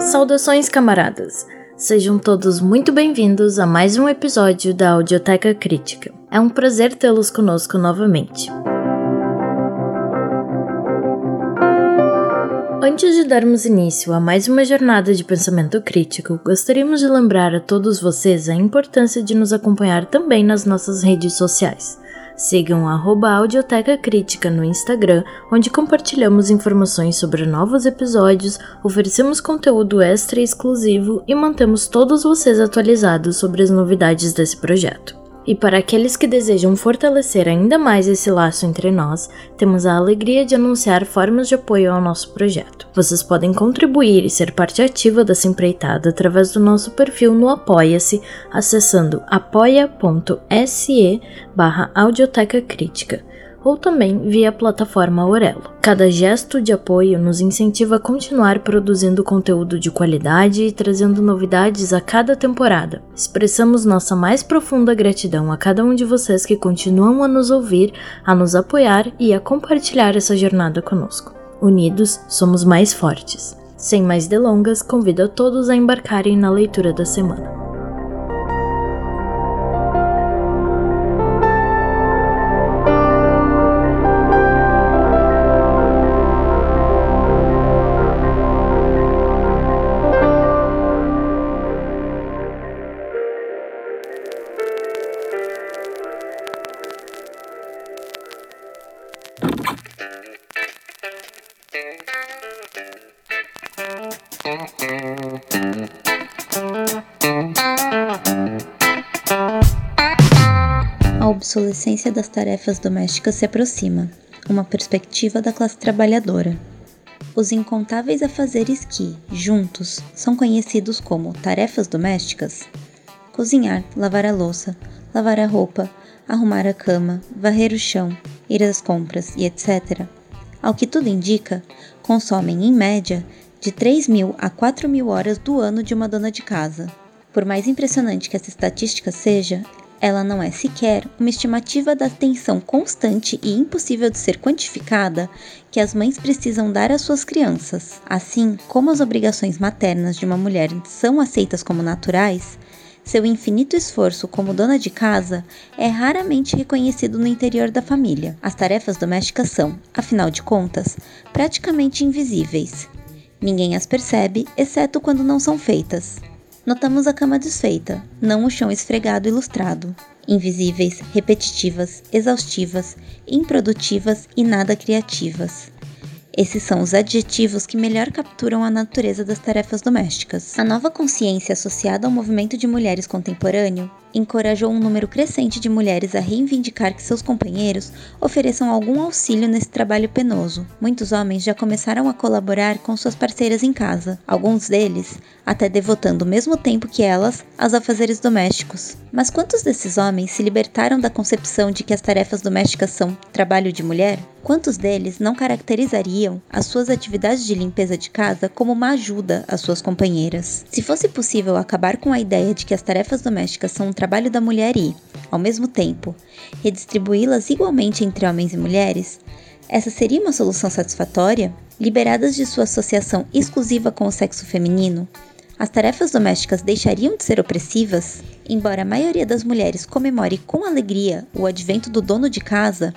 Saudações, camaradas! Sejam todos muito bem-vindos a mais um episódio da Audioteca Crítica. É um prazer tê-los conosco novamente. Antes de darmos início a mais uma jornada de pensamento crítico, gostaríamos de lembrar a todos vocês a importância de nos acompanhar também nas nossas redes sociais. Sigam a Audioteca Crítica no Instagram, onde compartilhamos informações sobre novos episódios, oferecemos conteúdo extra e exclusivo e mantemos todos vocês atualizados sobre as novidades desse projeto. E para aqueles que desejam fortalecer ainda mais esse laço entre nós, temos a alegria de anunciar formas de apoio ao nosso projeto. Vocês podem contribuir e ser parte ativa dessa empreitada através do nosso perfil no Apoia-se, acessando apoia.se barra Audioteca Crítica ou também via a plataforma Aurelo. Cada gesto de apoio nos incentiva a continuar produzindo conteúdo de qualidade e trazendo novidades a cada temporada. Expressamos nossa mais profunda gratidão a cada um de vocês que continuam a nos ouvir, a nos apoiar e a compartilhar essa jornada conosco. Unidos, somos mais fortes. Sem mais delongas, convido a todos a embarcarem na leitura da semana. Obsolescência das tarefas domésticas se aproxima, uma perspectiva da classe trabalhadora. Os incontáveis afazeres que, juntos, são conhecidos como tarefas domésticas cozinhar, lavar a louça, lavar a roupa, arrumar a cama, varrer o chão, ir às compras e etc., ao que tudo indica, consomem, em média, de 3 mil a 4 mil horas do ano de uma dona de casa. Por mais impressionante que essa estatística seja, ela não é sequer uma estimativa da atenção constante e impossível de ser quantificada que as mães precisam dar às suas crianças. Assim como as obrigações maternas de uma mulher são aceitas como naturais, seu infinito esforço como dona de casa é raramente reconhecido no interior da família. As tarefas domésticas são, afinal de contas, praticamente invisíveis. Ninguém as percebe, exceto quando não são feitas. Notamos a cama desfeita, não o chão esfregado e lustrado. Invisíveis, repetitivas, exaustivas, improdutivas e nada criativas. Esses são os adjetivos que melhor capturam a natureza das tarefas domésticas. A nova consciência associada ao movimento de mulheres contemporâneo encorajou um número crescente de mulheres a reivindicar que seus companheiros ofereçam algum auxílio nesse trabalho penoso. Muitos homens já começaram a colaborar com suas parceiras em casa, alguns deles até devotando o mesmo tempo que elas aos afazeres domésticos. Mas quantos desses homens se libertaram da concepção de que as tarefas domésticas são trabalho de mulher? Quantos deles não caracterizariam as suas atividades de limpeza de casa como uma ajuda às suas companheiras? Se fosse possível acabar com a ideia de que as tarefas domésticas são um trabalho da mulher e, ao mesmo tempo, redistribuí-las igualmente entre homens e mulheres, essa seria uma solução satisfatória? Liberadas de sua associação exclusiva com o sexo feminino, as tarefas domésticas deixariam de ser opressivas? Embora a maioria das mulheres comemore com alegria o advento do dono de casa,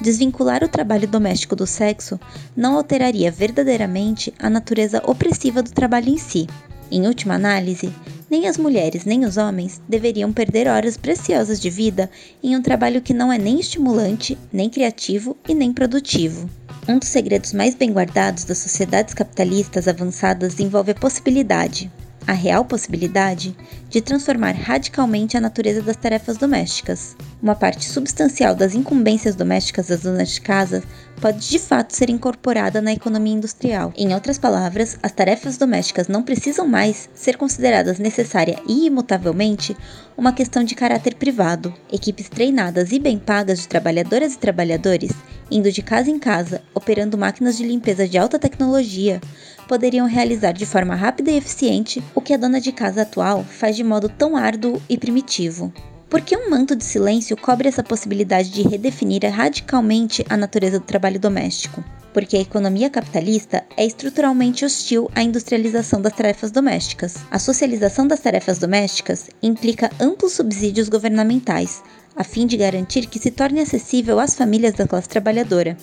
desvincular o trabalho doméstico do sexo não alteraria verdadeiramente a natureza opressiva do trabalho em si. Em última análise, nem as mulheres nem os homens deveriam perder horas preciosas de vida em um trabalho que não é nem estimulante, nem criativo e nem produtivo. Um dos segredos mais bem guardados das sociedades capitalistas avançadas envolve a possibilidade, a real possibilidade, de transformar radicalmente a natureza das tarefas domésticas. Uma parte substancial das incumbências domésticas das donas de casa pode de fato ser incorporada na economia industrial. Em outras palavras, as tarefas domésticas não precisam mais ser consideradas necessária e imutavelmente uma questão de caráter privado. Equipes treinadas e bem pagas de trabalhadoras e trabalhadores indo de casa em casa, operando máquinas de limpeza de alta tecnologia, poderiam realizar de forma rápida e eficiente o que a dona de casa atual faz de modo tão árduo e primitivo. Por que um manto de silêncio cobre essa possibilidade de redefinir radicalmente a natureza do trabalho doméstico? Porque a economia capitalista é estruturalmente hostil à industrialização das tarefas domésticas. A socialização das tarefas domésticas implica amplos subsídios governamentais, a fim de garantir que se torne acessível às famílias da classe trabalhadora,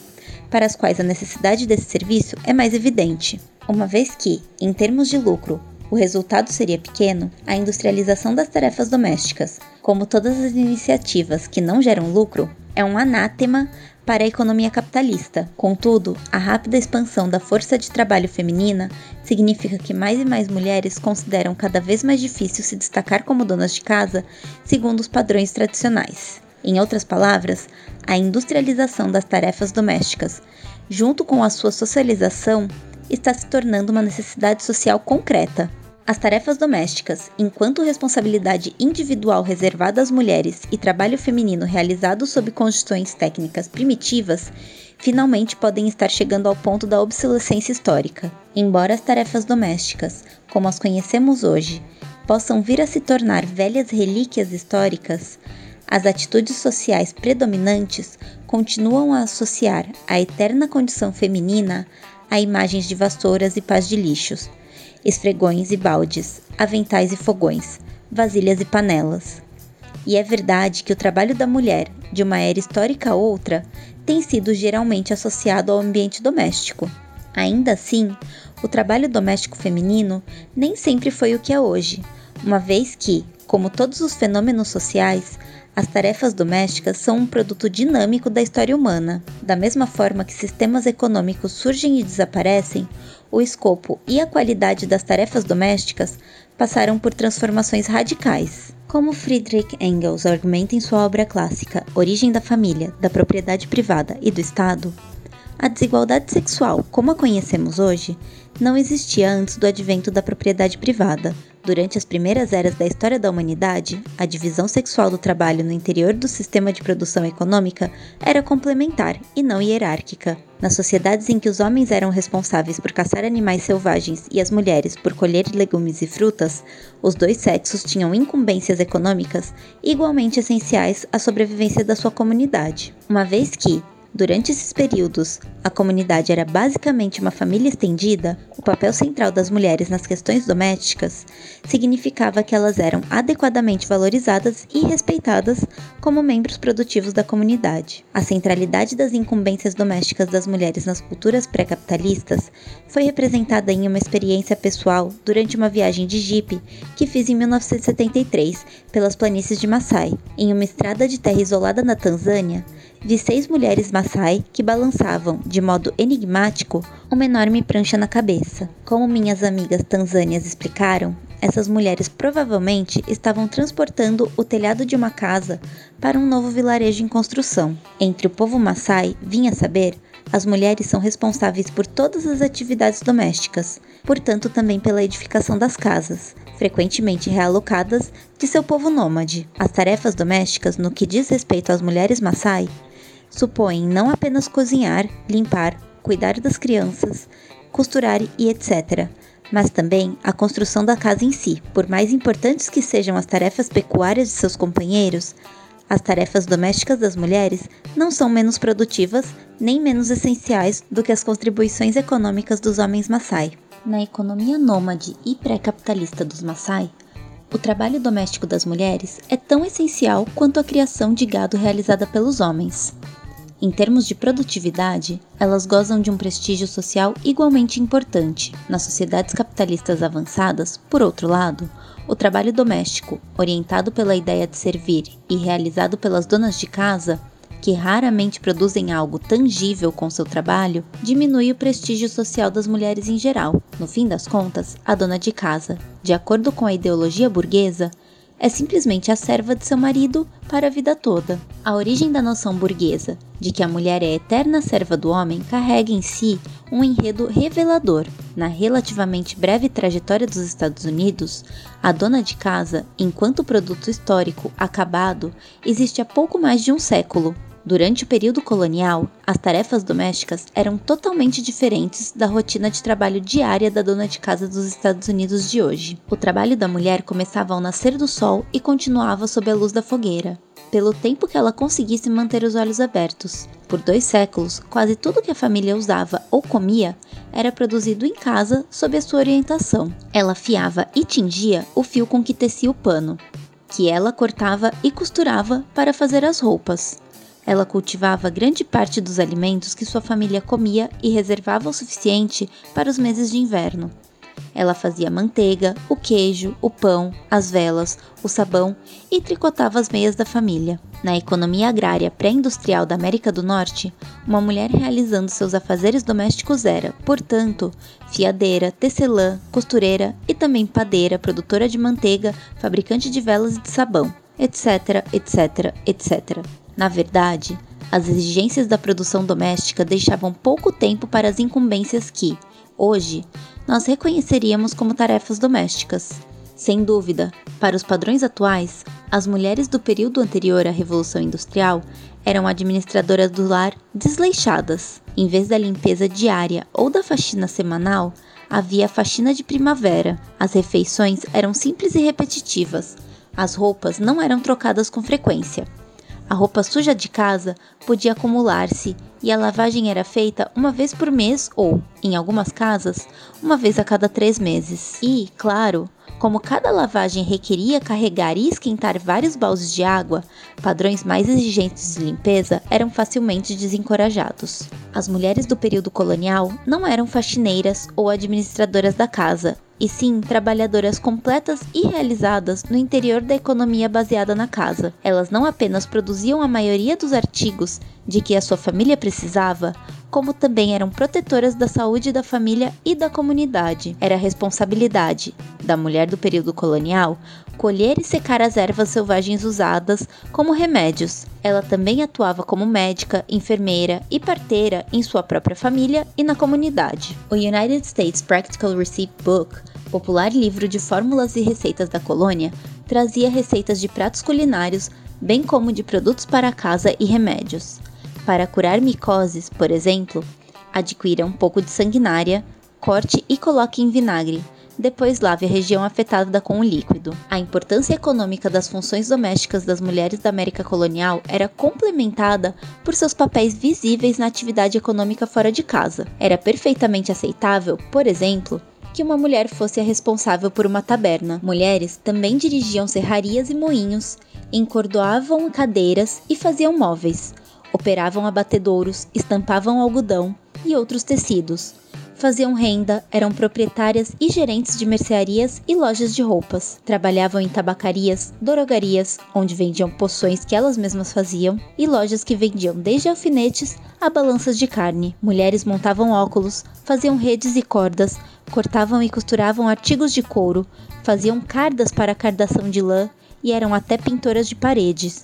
para as quais a necessidade desse serviço é mais evidente. Uma vez que, em termos de lucro, o resultado seria pequeno, a industrialização das tarefas domésticas, como todas as iniciativas que não geram lucro, é um anátema para a economia capitalista. Contudo, a rápida expansão da força de trabalho feminina significa que mais e mais mulheres consideram cada vez mais difícil se destacar como donas de casa segundo os padrões tradicionais. Em outras palavras, a industrialização das tarefas domésticas, junto com a sua socialização, está se tornando uma necessidade social concreta. As tarefas domésticas, enquanto responsabilidade individual reservada às mulheres e trabalho feminino realizado sob condições técnicas primitivas, finalmente podem estar chegando ao ponto da obsolescência histórica. Embora as tarefas domésticas, como as conhecemos hoje, possam vir a se tornar velhas relíquias históricas, as atitudes sociais predominantes continuam a associar a eterna condição feminina a imagens de vassouras e pás de lixos, esfregões e baldes, aventais e fogões, vasilhas e panelas. E é verdade que o trabalho da mulher, de uma era histórica a outra, tem sido geralmente associado ao ambiente doméstico. Ainda assim, o trabalho doméstico feminino nem sempre foi o que é hoje, uma vez que, como todos os fenômenos sociais, as tarefas domésticas são um produto dinâmico da história humana. Da mesma forma que sistemas econômicos surgem e desaparecem, o escopo e a qualidade das tarefas domésticas passaram por transformações radicais. Como Friedrich Engels argumenta em sua obra clássica Origem da Família, da Propriedade Privada e do Estado, a desigualdade sexual, como a conhecemos hoje, não existia antes do advento da propriedade privada, Durante as primeiras eras da história da humanidade, a divisão sexual do trabalho no interior do sistema de produção econômica era complementar e não hierárquica. Nas sociedades em que os homens eram responsáveis por caçar animais selvagens e as mulheres por colher legumes e frutas, os dois sexos tinham incumbências econômicas igualmente essenciais à sobrevivência da sua comunidade. Uma vez que, Durante esses períodos, a comunidade era basicamente uma família estendida, o papel central das mulheres nas questões domésticas significava que elas eram adequadamente valorizadas e respeitadas como membros produtivos da comunidade. A centralidade das incumbências domésticas das mulheres nas culturas pré-capitalistas foi representada em uma experiência pessoal durante uma viagem de jipe que fiz em 1973 pelas planícies de Maasai. Em uma estrada de terra isolada na Tanzânia, vi seis mulheres Maasai que balançavam, de modo enigmático, uma enorme prancha na cabeça. Como minhas amigas tanzânias explicaram, essas mulheres provavelmente estavam transportando o telhado de uma casa para um novo vilarejo em construção. Entre o povo Maasai, vinha saber, as mulheres são responsáveis por todas as atividades domésticas, portanto também pela edificação das casas, frequentemente realocadas de seu povo nômade. As tarefas domésticas, no que diz respeito às mulheres Maasai, supõem não apenas cozinhar, limpar, cuidar das crianças, costurar e etc., mas também a construção da casa em si. Por mais importantes que sejam as tarefas pecuárias de seus companheiros, as tarefas domésticas das mulheres não são menos produtivas nem menos essenciais do que as contribuições econômicas dos homens Maasai. Na economia nômade e pré-capitalista dos Maasai, o trabalho doméstico das mulheres é tão essencial quanto a criação de gado realizada pelos homens. Em termos de produtividade, elas gozam de um prestígio social igualmente importante. Nas sociedades capitalistas avançadas, por outro lado, o trabalho doméstico, orientado pela ideia de servir e realizado pelas donas de casa, que raramente produzem algo tangível com seu trabalho, diminui o prestígio social das mulheres em geral. No fim das contas, a dona de casa, de acordo com a ideologia burguesa, é simplesmente a serva de seu marido para a vida toda. A origem da noção burguesa de que a mulher é eterna serva do homem carrega em si um enredo revelador. Na relativamente breve trajetória dos Estados Unidos, a dona de casa, enquanto produto histórico acabado, existe há pouco mais de um século. Durante o período colonial, as tarefas domésticas eram totalmente diferentes da rotina de trabalho diária da dona de casa dos Estados Unidos de hoje. O trabalho da mulher começava ao nascer do sol e continuava sob a luz da fogueira, pelo tempo que ela conseguisse manter os olhos abertos. Por dois séculos, quase tudo que a família usava ou comia era produzido em casa sob a sua orientação. Ela fiava e tingia o fio com que tecia o pano, que ela cortava e costurava para fazer as roupas. Ela cultivava grande parte dos alimentos que sua família comia e reservava o suficiente para os meses de inverno. Ela fazia manteiga, o queijo, o pão, as velas, o sabão e tricotava as meias da família. Na economia agrária pré-industrial da América do Norte, uma mulher realizando seus afazeres domésticos era, portanto, fiadeira, tecelã, costureira e também padeira, produtora de manteiga, fabricante de velas e de sabão, etc, etc, etc. Na verdade, as exigências da produção doméstica deixavam pouco tempo para as incumbências que, hoje, nós reconheceríamos como tarefas domésticas. Sem dúvida, para os padrões atuais, as mulheres do período anterior à Revolução Industrial eram administradoras do lar desleixadas. Em vez da limpeza diária ou da faxina semanal, havia a faxina de primavera. As refeições eram simples e repetitivas. As roupas não eram trocadas com frequência. A roupa suja de casa podia acumular-se e a lavagem era feita uma vez por mês ou, em algumas casas, uma vez a cada três meses. E, claro, como cada lavagem requeria carregar e esquentar vários baldes de água, padrões mais exigentes de limpeza eram facilmente desencorajados. As mulheres do período colonial não eram faxineiras ou administradoras da casa, e sim trabalhadoras completas e realizadas no interior da economia baseada na casa. Elas não apenas produziam a maioria dos artigos de que a sua família precisava, como também eram protetoras da saúde da família e da comunidade. Era a responsabilidade da mulher do período colonial colher e secar as ervas selvagens usadas como remédios. Ela também atuava como médica, enfermeira e parteira em sua própria família e na comunidade. O United States Practical Recipe Book, popular livro de fórmulas e receitas da colônia, trazia receitas de pratos culinários, bem como de produtos para casa e remédios. Para curar micoses, por exemplo, adquira um pouco de sanguinária, corte e coloque em vinagre. Depois lave a região afetada com o líquido. A importância econômica das funções domésticas das mulheres da América colonial era complementada por seus papéis visíveis na atividade econômica fora de casa. Era perfeitamente aceitável, por exemplo, que uma mulher fosse a responsável por uma taberna. Mulheres também dirigiam serrarias e moinhos, encordoavam cadeiras e faziam móveis operavam abatedouros, estampavam algodão e outros tecidos, faziam renda, eram proprietárias e gerentes de mercearias e lojas de roupas. Trabalhavam em tabacarias, drogarias, onde vendiam poções que elas mesmas faziam, e lojas que vendiam desde alfinetes a balanças de carne. Mulheres montavam óculos, faziam redes e cordas, cortavam e costuravam artigos de couro, faziam cardas para cardação de lã e eram até pintoras de paredes.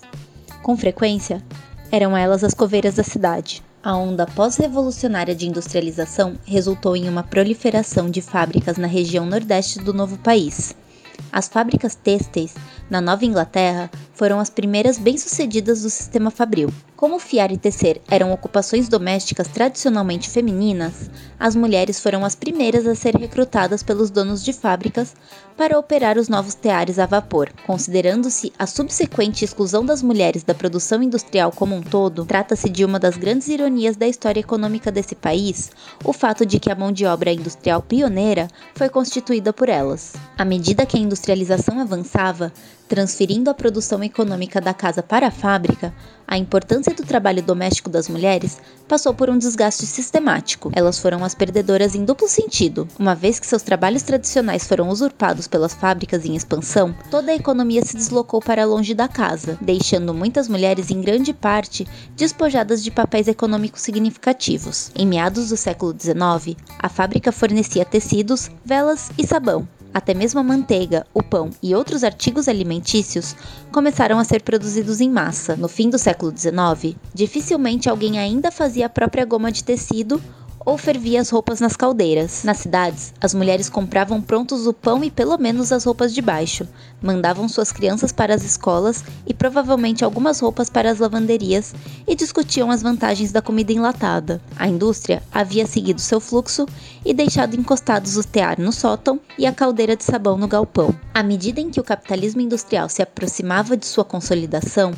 Com frequência, eram elas as coveiras da cidade. A onda pós-revolucionária de industrialização resultou em uma proliferação de fábricas na região nordeste do novo país. As fábricas têxteis na Nova Inglaterra foram as primeiras bem-sucedidas do sistema fabril. Como fiar e tecer eram ocupações domésticas tradicionalmente femininas, as mulheres foram as primeiras a ser recrutadas pelos donos de fábricas para operar os novos teares a vapor. Considerando-se a subsequente exclusão das mulheres da produção industrial como um todo, trata-se de uma das grandes ironias da história econômica desse país, o fato de que a mão de obra industrial pioneira foi constituída por elas. À medida que a industrialização avançava, transferindo a produção econômica da casa para a fábrica, a importância do trabalho doméstico das mulheres passou por um desgaste sistemático. Elas foram as perdedoras em duplo sentido. Uma vez que seus trabalhos tradicionais foram usurpados pelas fábricas em expansão, toda a economia se deslocou para longe da casa, deixando muitas mulheres em grande parte despojadas de papéis econômicos significativos. Em meados do século XIX, a fábrica fornecia tecidos, velas e sabão, até mesmo a manteiga, o pão e outros artigos alimentícios começaram a ser produzidos em massa. No fim do século XIX, dificilmente alguém ainda fazia a própria goma de tecido ou fervia as roupas nas caldeiras. Nas cidades, as mulheres compravam prontos o pão e pelo menos as roupas de baixo, mandavam suas crianças para as escolas e provavelmente algumas roupas para as lavanderias e discutiam as vantagens da comida enlatada. A indústria havia seguido seu fluxo e deixado encostados o tear no sótão e a caldeira de sabão no galpão. À medida em que o capitalismo industrial se aproximava de sua consolidação,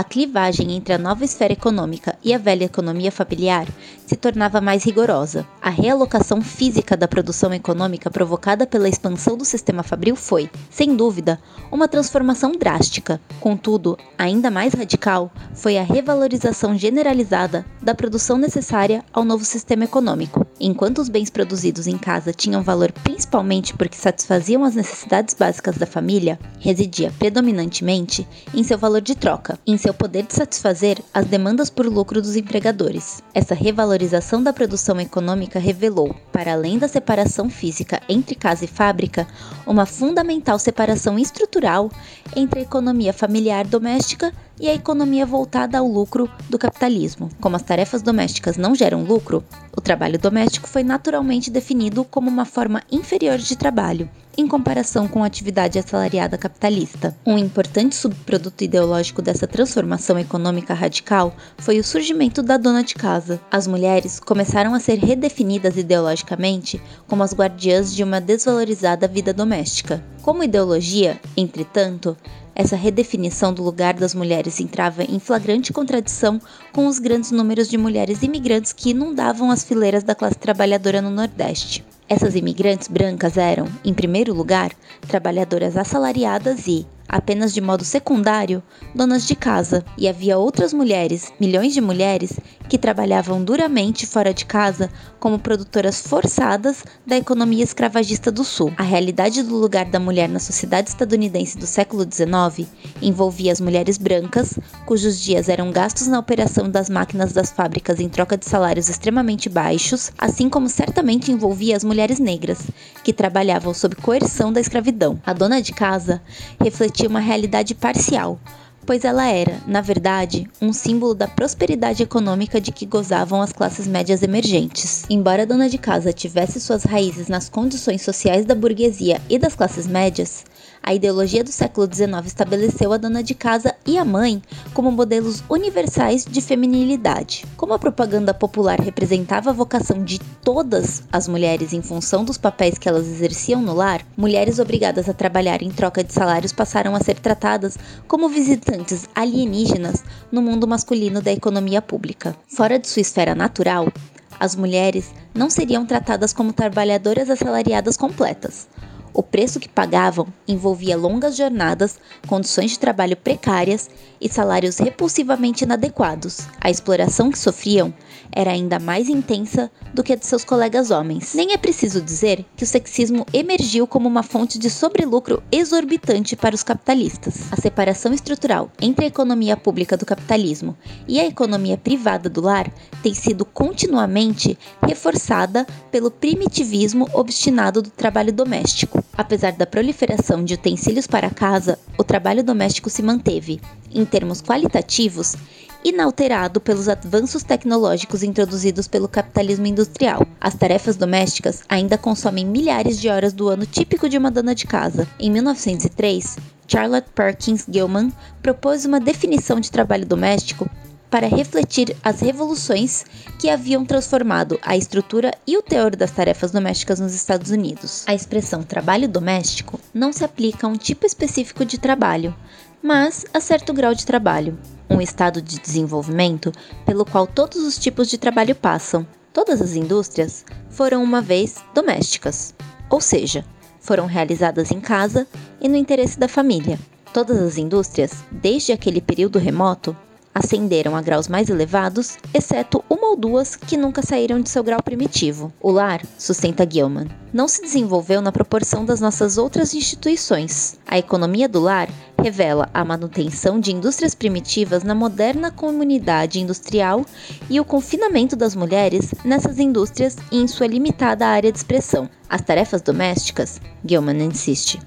a clivagem entre a nova esfera econômica e a velha economia familiar se tornava mais rigorosa. A realocação física da produção econômica provocada pela expansão do sistema fabril foi, sem dúvida, uma transformação drástica. Contudo, ainda mais radical foi a revalorização generalizada da produção necessária ao novo sistema econômico. Enquanto os bens produzidos em casa tinham valor principalmente porque satisfaziam as necessidades básicas da família, residia predominantemente em seu valor de troca, em seu poder de satisfazer as demandas por lucro dos empregadores. Essa revalorização da produção econômica revelou, para além da separação física entre casa e fábrica, uma fundamental separação estrutural entre a economia familiar doméstica e a economia voltada ao lucro do capitalismo. Como as tarefas domésticas não geram lucro, o trabalho doméstico foi naturalmente definido como uma forma inferior de trabalho, em comparação com a atividade assalariada capitalista. Um importante subproduto ideológico dessa transformação econômica radical foi o surgimento da dona de casa. As mulheres começaram a ser redefinidas ideologicamente como as guardiãs de uma desvalorizada vida doméstica. Como ideologia, entretanto, essa redefinição do lugar das mulheres entrava em flagrante contradição com os grandes números de mulheres imigrantes que inundavam as fileiras da classe trabalhadora no Nordeste. Essas imigrantes brancas eram, em primeiro lugar, trabalhadoras assalariadas e, apenas de modo secundário, donas de casa, e havia outras mulheres, milhões de mulheres, que trabalhavam duramente fora de casa como produtoras forçadas da economia escravagista do Sul. A realidade do lugar da mulher na sociedade estadunidense do século XIX envolvia as mulheres brancas, cujos dias eram gastos na operação das máquinas das fábricas em troca de salários extremamente baixos, assim como certamente envolvia as mulheres negras, que trabalhavam sob coerção da escravidão. A dona de casa refletia refletia uma realidade parcial, pois ela era, na verdade, um símbolo da prosperidade econômica de que gozavam as classes médias emergentes. Embora a dona de casa tivesse suas raízes nas condições sociais da burguesia e das classes médias, a ideologia do século XIX estabeleceu a dona de casa e a mãe como modelos universais de feminilidade. Como a propaganda popular representava a vocação de todas as mulheres em função dos papéis que elas exerciam no lar, mulheres obrigadas a trabalhar em troca de salários passaram a ser tratadas como visitantes alienígenas no mundo masculino da economia pública. Fora de sua esfera natural, as mulheres não seriam tratadas como trabalhadoras assalariadas completas. O preço que pagavam envolvia longas jornadas, condições de trabalho precárias e salários repulsivamente inadequados. A exploração que sofriam era ainda mais intensa do que a de seus colegas homens. Nem é preciso dizer que o sexismo emergiu como uma fonte de sobrelucro exorbitante para os capitalistas. A separação estrutural entre a economia pública do capitalismo e a economia privada do lar tem sido continuamente reforçada pelo primitivismo obstinado do trabalho doméstico. Apesar da proliferação de utensílios para casa, o trabalho doméstico se manteve, em termos qualitativos, inalterado pelos avanços tecnológicos introduzidos pelo capitalismo industrial. As tarefas domésticas ainda consomem milhares de horas do ano típico de uma dona de casa. Em 1903, Charlotte Perkins Gilman propôs uma definição de trabalho doméstico para refletir as revoluções que haviam transformado a estrutura e o teor das tarefas domésticas nos Estados Unidos. A expressão trabalho doméstico não se aplica a um tipo específico de trabalho, mas a certo grau de trabalho, um estado de desenvolvimento pelo qual todos os tipos de trabalho passam. Todas as indústrias foram uma vez domésticas, ou seja, foram realizadas em casa e no interesse da família. Todas as indústrias, desde aquele período remoto, ascenderam a graus mais elevados, exceto uma ou duas que nunca saíram de seu grau primitivo. O lar, sustenta Gilman, não se desenvolveu na proporção das nossas outras instituições. A economia do lar revela a manutenção de indústrias primitivas na moderna comunidade industrial e o confinamento das mulheres nessas indústrias e em sua limitada área de expressão. As tarefas domésticas, Gilman insiste,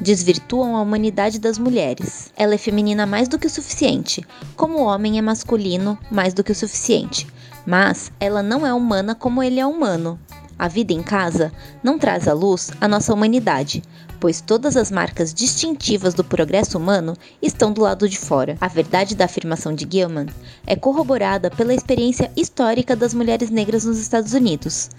desvirtuam a humanidade das mulheres. Ela é feminina mais do que o suficiente, como o homem é masculino mais do que o suficiente. Mas ela não é humana como ele é humano. A vida em casa não traz à luz a nossa humanidade, pois todas as marcas distintivas do progresso humano estão do lado de fora. A verdade da afirmação de Gilman é corroborada pela experiência histórica das mulheres negras nos Estados Unidos.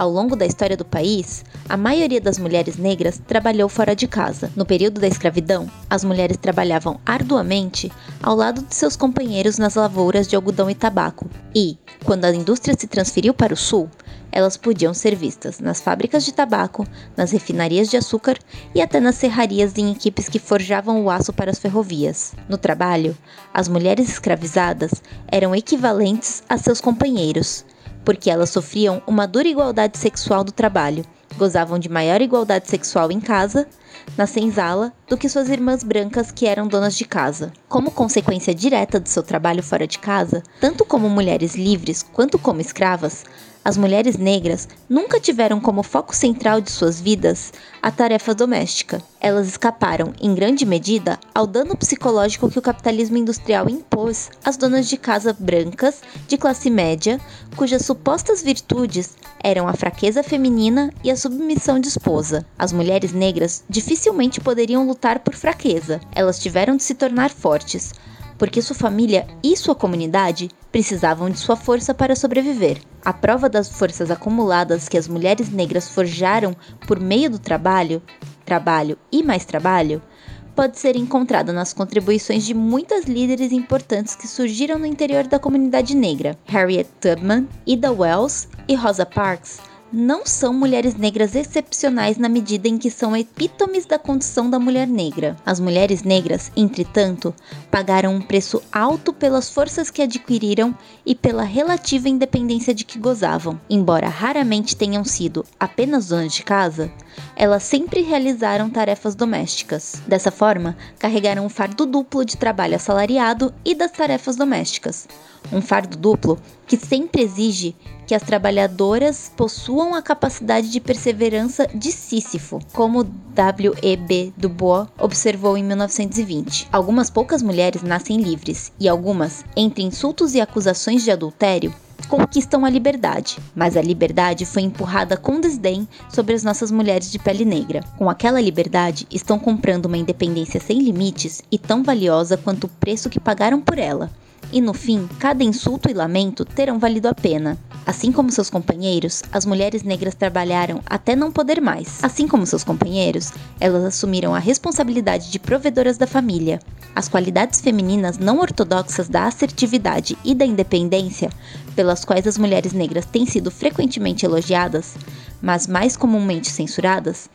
Ao longo da história do país, a maioria das mulheres negras trabalhou fora de casa. No período da escravidão, as mulheres trabalhavam arduamente ao lado de seus companheiros nas lavouras de algodão e tabaco. E, quando a indústria se transferiu para o sul, elas podiam ser vistas nas fábricas de tabaco, nas refinarias de açúcar e até nas serrarias em equipes que forjavam o aço para as ferrovias. No trabalho, as mulheres escravizadas eram equivalentes a seus companheiros, porque elas sofriam uma dura igualdade sexual do trabalho, gozavam de maior igualdade sexual em casa, na senzala, do que suas irmãs brancas que eram donas de casa. Como consequência direta do seu trabalho fora de casa, tanto como mulheres livres quanto como escravas, as mulheres negras nunca tiveram como foco central de suas vidas a tarefa doméstica. Elas escaparam, em grande medida, ao dano psicológico que o capitalismo industrial impôs às donas de casa brancas, de classe média, cujas supostas virtudes eram a fraqueza feminina e a submissão de esposa. As mulheres negras dificilmente poderiam lutar por fraqueza, elas tiveram de se tornar fortes porque sua família e sua comunidade precisavam de sua força para sobreviver. A prova das forças acumuladas que as mulheres negras forjaram por meio do trabalho, trabalho e mais trabalho, pode ser encontrada nas contribuições de muitas líderes importantes que surgiram no interior da comunidade negra. Harriet Tubman, Ida Wells e Rosa Parks não são mulheres negras excepcionais na medida em que são epítomes da condição da mulher negra. As mulheres negras, entretanto, pagaram um preço alto pelas forças que adquiriram e pela relativa independência de que gozavam. Embora raramente tenham sido apenas donas de casa, elas sempre realizaram tarefas domésticas. Dessa forma, carregaram um fardo duplo de trabalho assalariado e das tarefas domésticas. Um fardo duplo que sempre exige que as trabalhadoras possuam a capacidade de perseverança de Sísifo, como W.E.B. Du Bois observou em 1920. Algumas poucas mulheres nascem livres e algumas, entre insultos e acusações de adultério, conquistam a liberdade, mas a liberdade foi empurrada com desdém sobre as nossas mulheres de pele negra. Com aquela liberdade, estão comprando uma independência sem limites e tão valiosa quanto o preço que pagaram por ela. E no fim, cada insulto e lamento terão valido a pena. Assim como seus companheiros, as mulheres negras trabalharam até não poder mais. Assim como seus companheiros, elas assumiram a responsabilidade de provedoras da família. As qualidades femininas não ortodoxas da assertividade e da independência, pelas quais as mulheres negras têm sido frequentemente elogiadas, mas mais comumente censuradas,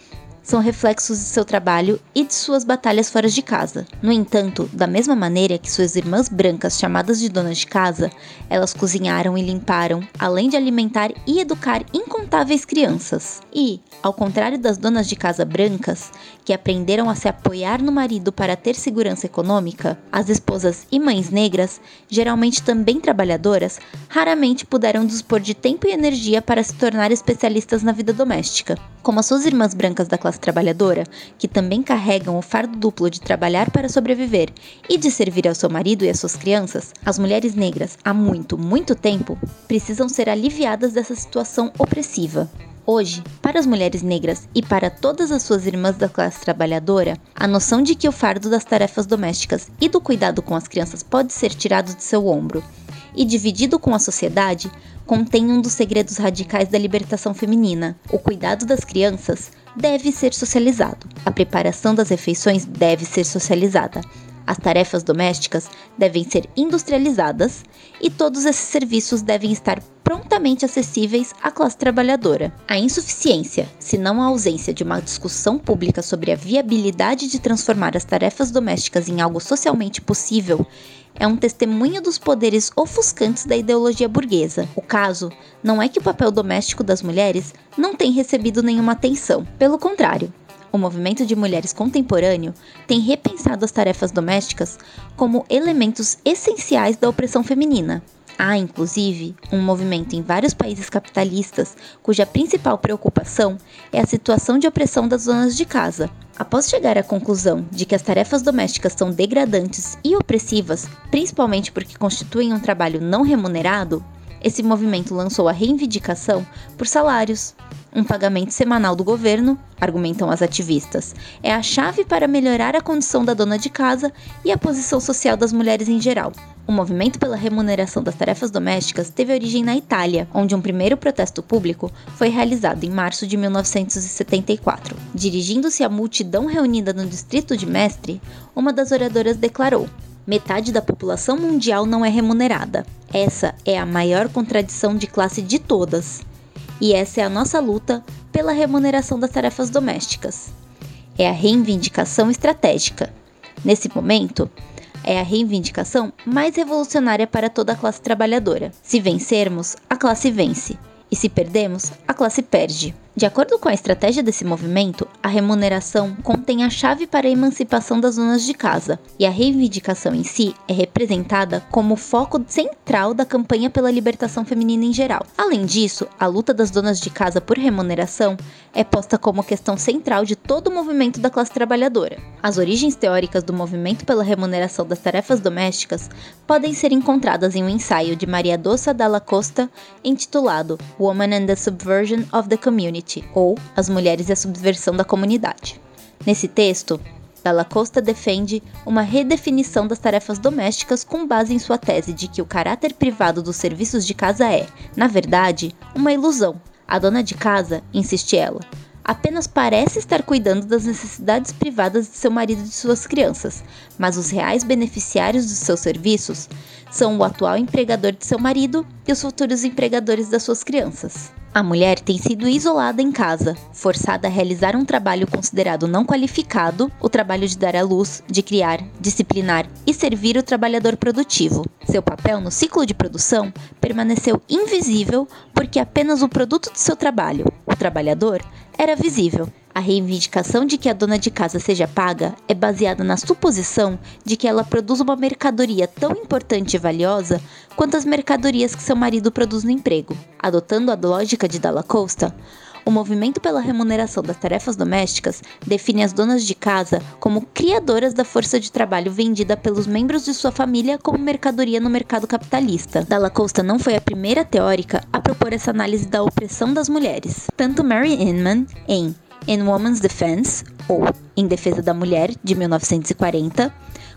são reflexos de seu trabalho e de suas batalhas fora de casa. No entanto, da mesma maneira que suas irmãs brancas, chamadas de donas de casa, elas cozinharam e limparam, além de alimentar e educar incontáveis crianças. E, ao contrário das donas de casa brancas, que aprenderam a se apoiar no marido para ter segurança econômica, as esposas e mães negras, geralmente também trabalhadoras, raramente puderam dispor de tempo e energia para se tornar especialistas na vida doméstica. Como as suas irmãs brancas da classe classe trabalhadora, que também carregam o fardo duplo de trabalhar para sobreviver e de servir ao seu marido e às suas crianças, as mulheres negras, há muito, muito tempo, precisam ser aliviadas dessa situação opressiva. Hoje, para as mulheres negras e para todas as suas irmãs da classe trabalhadora, a noção de que o fardo das tarefas domésticas e do cuidado com as crianças pode ser tirado de seu ombro e dividido com a sociedade contém um dos segredos radicais da libertação feminina. O cuidado das crianças deve ser socializado. A preparação das refeições deve ser socializada. As tarefas domésticas devem ser industrializadas e todos esses serviços devem estar prontamente acessíveis à classe trabalhadora. A insuficiência, se não a ausência de uma discussão pública sobre a viabilidade de transformar as tarefas domésticas em algo socialmente possível, é um testemunho dos poderes ofuscantes da ideologia burguesa. O caso não é que o papel doméstico das mulheres não tem recebido nenhuma atenção. Pelo contrário, o movimento de mulheres contemporâneo tem repensado as tarefas domésticas como elementos essenciais da opressão feminina. Há, inclusive, um movimento em vários países capitalistas cuja principal preocupação é a situação de opressão das donas de casa, Após chegar à conclusão de que as tarefas domésticas são degradantes e opressivas, principalmente porque constituem um trabalho não remunerado, esse movimento lançou a reivindicação por salários. Um pagamento semanal do governo, argumentam as ativistas, é a chave para melhorar a condição da dona de casa e a posição social das mulheres em geral. O movimento pela remuneração das tarefas domésticas teve origem na Itália, onde um primeiro protesto público foi realizado em março de 1974. Dirigindo-se à multidão reunida no distrito de Mestre, uma das oradoras declarou: Metade da população mundial não é remunerada. Essa é a maior contradição de classe de todas. E essa é a nossa luta pela remuneração das tarefas domésticas. É a reivindicação estratégica. Nesse momento, é a reivindicação mais revolucionária para toda a classe trabalhadora. Se vencermos, a classe vence, e se perdemos, a classe perde. De acordo com a estratégia desse movimento, a remuneração contém a chave para a emancipação das donas de casa, e a reivindicação em si é representada como o foco central da campanha pela libertação feminina em geral. Além disso, a luta das donas de casa por remuneração é posta como questão central de todo o movimento da classe trabalhadora. As origens teóricas do movimento pela remuneração das tarefas domésticas podem ser encontradas em um ensaio de Maria Doça Dalla Costa intitulado Woman and the Subversion of the Community ou As Mulheres e a Subversão da Comunidade. Nesse texto, Dalla Costa defende uma redefinição das tarefas domésticas com base em sua tese de que o caráter privado dos serviços de casa é, na verdade, uma ilusão. A dona de casa, insiste ela, apenas parece estar cuidando das necessidades privadas de seu marido e de suas crianças, mas os reais beneficiários dos seus serviços são o atual empregador de seu marido e os futuros empregadores das suas crianças. A mulher tem sido isolada em casa, forçada a realizar um trabalho considerado não qualificado, o trabalho de dar à luz, de criar, disciplinar e servir o trabalhador produtivo. Seu papel no ciclo de produção permaneceu invisível porque apenas o produto de seu trabalho, o trabalhador, era visível. A reivindicação de que a dona de casa seja paga é baseada na suposição de que ela produz uma mercadoria tão importante e valiosa quanto as mercadorias que seu marido produz no emprego. Adotando a lógica de Dalla Costa, o movimento pela remuneração das tarefas domésticas define as donas de casa como criadoras da força de trabalho vendida pelos membros de sua família como mercadoria no mercado capitalista. Dalla Costa não foi a primeira teórica a propor essa análise da opressão das mulheres. Tanto Mary Inman, em In Woman's Defense, ou Em Defesa da Mulher, de 1940,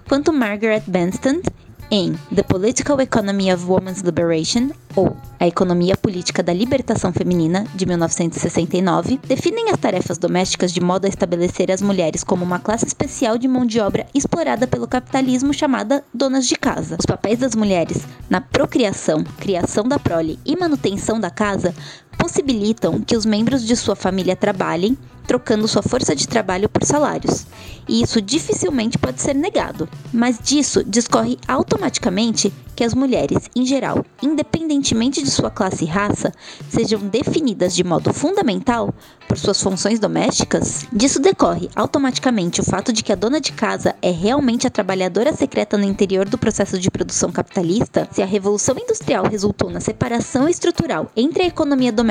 quanto Margaret Benston em The Political Economy of Women's Liberation, ou A Economia Política da Libertação Feminina, de 1969, definem as tarefas domésticas de modo a estabelecer as mulheres como uma classe especial de mão de obra explorada pelo capitalismo chamada donas de casa. Os papéis das mulheres na procriação, criação da prole e manutenção da casa possibilitam que os membros de sua família trabalhem, trocando sua força de trabalho por salários. E isso dificilmente pode ser negado, mas disso discorre automaticamente que as mulheres, em geral, independentemente de sua classe e raça, sejam definidas de modo fundamental por suas funções domésticas, disso decorre automaticamente o fato de que a dona de casa é realmente a trabalhadora secreta no interior do processo de produção capitalista. Se a revolução industrial resultou na separação estrutural entre a economia doméstica